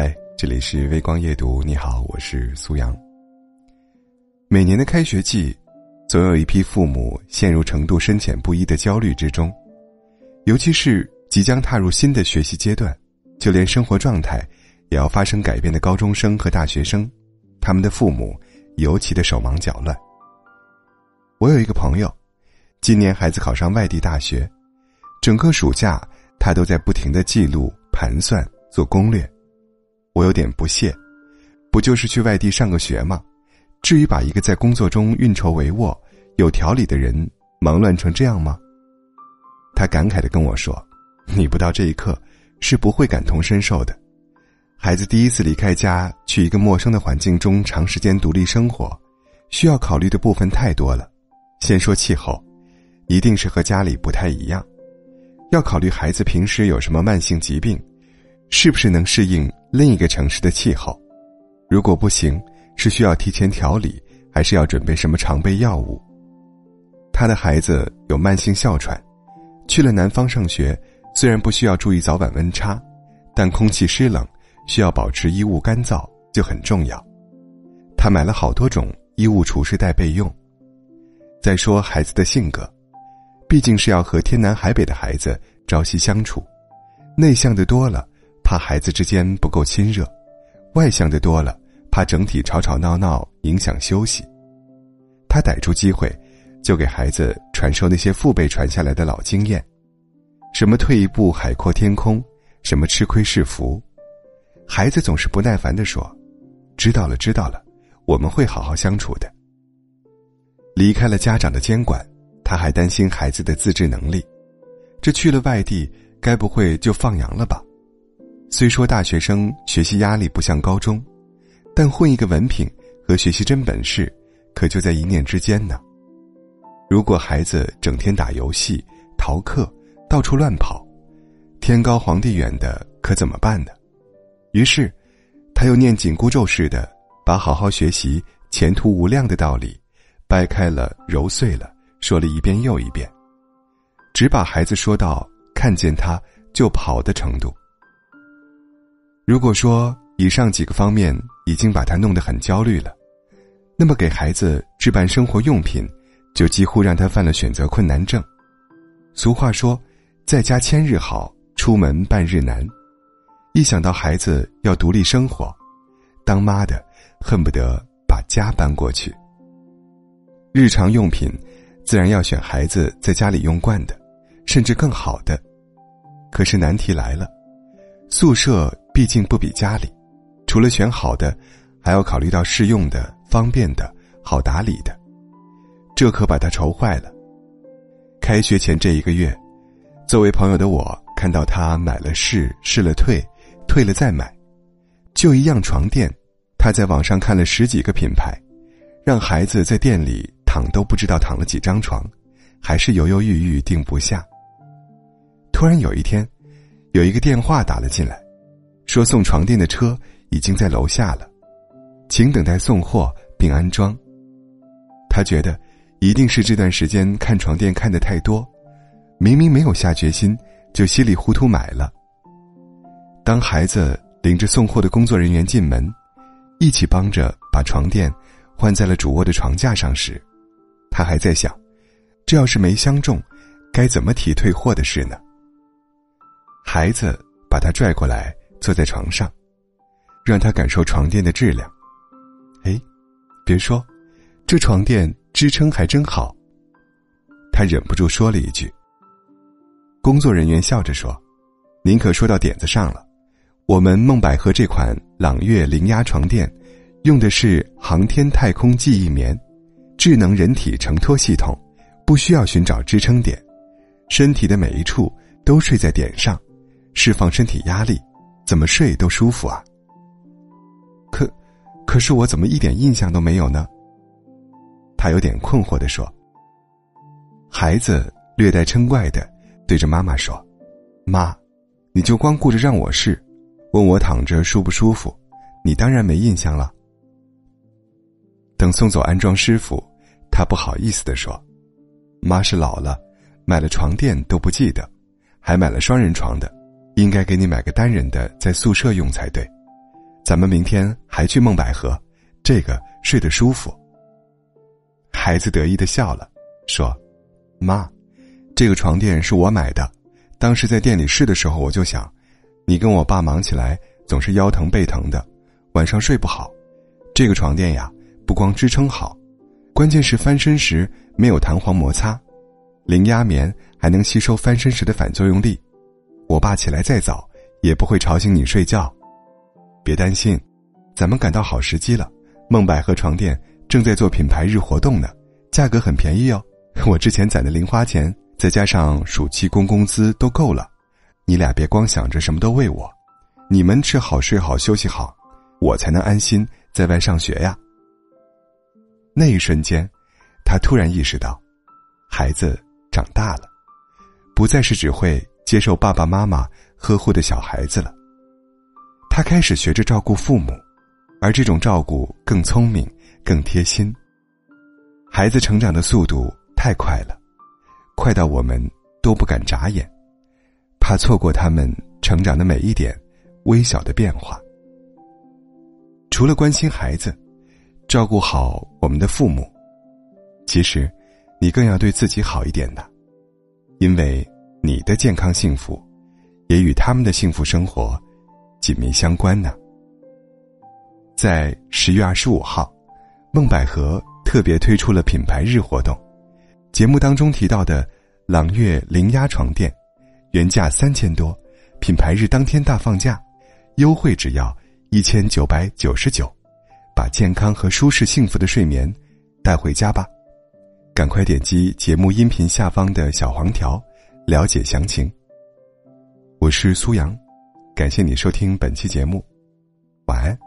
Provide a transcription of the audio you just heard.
嗨，这里是微光夜读。你好，我是苏阳。每年的开学季，总有一批父母陷入程度深浅不一的焦虑之中，尤其是即将踏入新的学习阶段，就连生活状态也要发生改变的高中生和大学生，他们的父母尤其的手忙脚乱。我有一个朋友，今年孩子考上外地大学，整个暑假他都在不停的记录、盘算、做攻略。我有点不屑，不就是去外地上个学吗？至于把一个在工作中运筹帷幄、有条理的人忙乱成这样吗？他感慨的跟我说：“你不到这一刻，是不会感同身受的。孩子第一次离开家，去一个陌生的环境中长时间独立生活，需要考虑的部分太多了。先说气候，一定是和家里不太一样，要考虑孩子平时有什么慢性疾病。”是不是能适应另一个城市的气候？如果不行，是需要提前调理，还是要准备什么常备药物？他的孩子有慢性哮喘，去了南方上学，虽然不需要注意早晚温差，但空气湿冷，需要保持衣物干燥就很重要。他买了好多种衣物除湿袋备用。再说孩子的性格，毕竟是要和天南海北的孩子朝夕相处，内向的多了。怕孩子之间不够亲热，外向的多了，怕整体吵吵闹闹影响休息。他逮住机会，就给孩子传授那些父辈传下来的老经验，什么退一步海阔天空，什么吃亏是福。孩子总是不耐烦的说：“知道了，知道了，我们会好好相处的。”离开了家长的监管，他还担心孩子的自制能力，这去了外地，该不会就放羊了吧？虽说大学生学习压力不像高中，但混一个文凭和学习真本事，可就在一念之间呢。如果孩子整天打游戏、逃课、到处乱跑，天高皇帝远的，可怎么办呢？于是，他又念紧箍咒似的，把好好学习、前途无量的道理，掰开了揉碎了，说了一遍又一遍，只把孩子说到看见他就跑的程度。如果说以上几个方面已经把他弄得很焦虑了，那么给孩子置办生活用品，就几乎让他犯了选择困难症。俗话说，在家千日好，出门半日难。一想到孩子要独立生活，当妈的恨不得把家搬过去。日常用品，自然要选孩子在家里用惯的，甚至更好的。可是难题来了，宿舍。毕竟不比家里，除了选好的，还要考虑到适用的、方便的、好打理的，这可把他愁坏了。开学前这一个月，作为朋友的我看到他买了试，试了退，退了再买，就一样床垫，他在网上看了十几个品牌，让孩子在店里躺都不知道躺了几张床，还是犹犹豫豫定不下。突然有一天，有一个电话打了进来。说送床垫的车已经在楼下了，请等待送货并安装。他觉得一定是这段时间看床垫看的太多，明明没有下决心，就稀里糊涂买了。当孩子领着送货的工作人员进门，一起帮着把床垫换在了主卧的床架上时，他还在想：这要是没相中，该怎么提退货的事呢？孩子把他拽过来。坐在床上，让他感受床垫的质量。哎，别说，这床垫支撑还真好。他忍不住说了一句。工作人员笑着说：“您可说到点子上了。我们梦百合这款朗悦零压床垫，用的是航天太空记忆棉，智能人体承托系统，不需要寻找支撑点，身体的每一处都睡在点上，释放身体压力。”怎么睡都舒服啊。可，可是我怎么一点印象都没有呢？他有点困惑的说。孩子略带嗔怪的对着妈妈说：“妈，你就光顾着让我试，问我躺着舒不舒服，你当然没印象了。”等送走安装师傅，他不好意思的说：“妈是老了，买了床垫都不记得，还买了双人床的。”应该给你买个单人的，在宿舍用才对。咱们明天还去梦百合，这个睡得舒服。”孩子得意的笑了，说：“妈，这个床垫是我买的，当时在店里试的时候，我就想，你跟我爸忙起来总是腰疼背疼的，晚上睡不好，这个床垫呀，不光支撑好，关键是翻身时没有弹簧摩擦，零压棉还能吸收翻身时的反作用力，我爸起来再早也不会吵醒你睡觉。别担心，咱们赶到好时机了，梦百合床垫。”正在做品牌日活动呢，价格很便宜哦。我之前攒的零花钱，再加上暑期工工资都够了。你俩别光想着什么都为我，你们吃好睡好休息好，我才能安心在外上学呀。那一瞬间，他突然意识到，孩子长大了，不再是只会接受爸爸妈妈呵护的小孩子了。他开始学着照顾父母，而这种照顾更聪明。更贴心。孩子成长的速度太快了，快到我们都不敢眨眼，怕错过他们成长的每一点微小的变化。除了关心孩子，照顾好我们的父母，其实你更要对自己好一点的，因为的健康幸福，也与他们的幸福生活紧密相关呢。在十月二十五号。梦百合特别推出了品牌日活动，节目当中提到的朗悦零压床垫，原价三千多，品牌日当天大放价，优惠只要一千九百九十九，把健康和舒适幸福的睡眠带回家吧！赶快点击节目音频下方的小黄条，了解详情。我是苏阳，感谢你收听本期节目，晚安。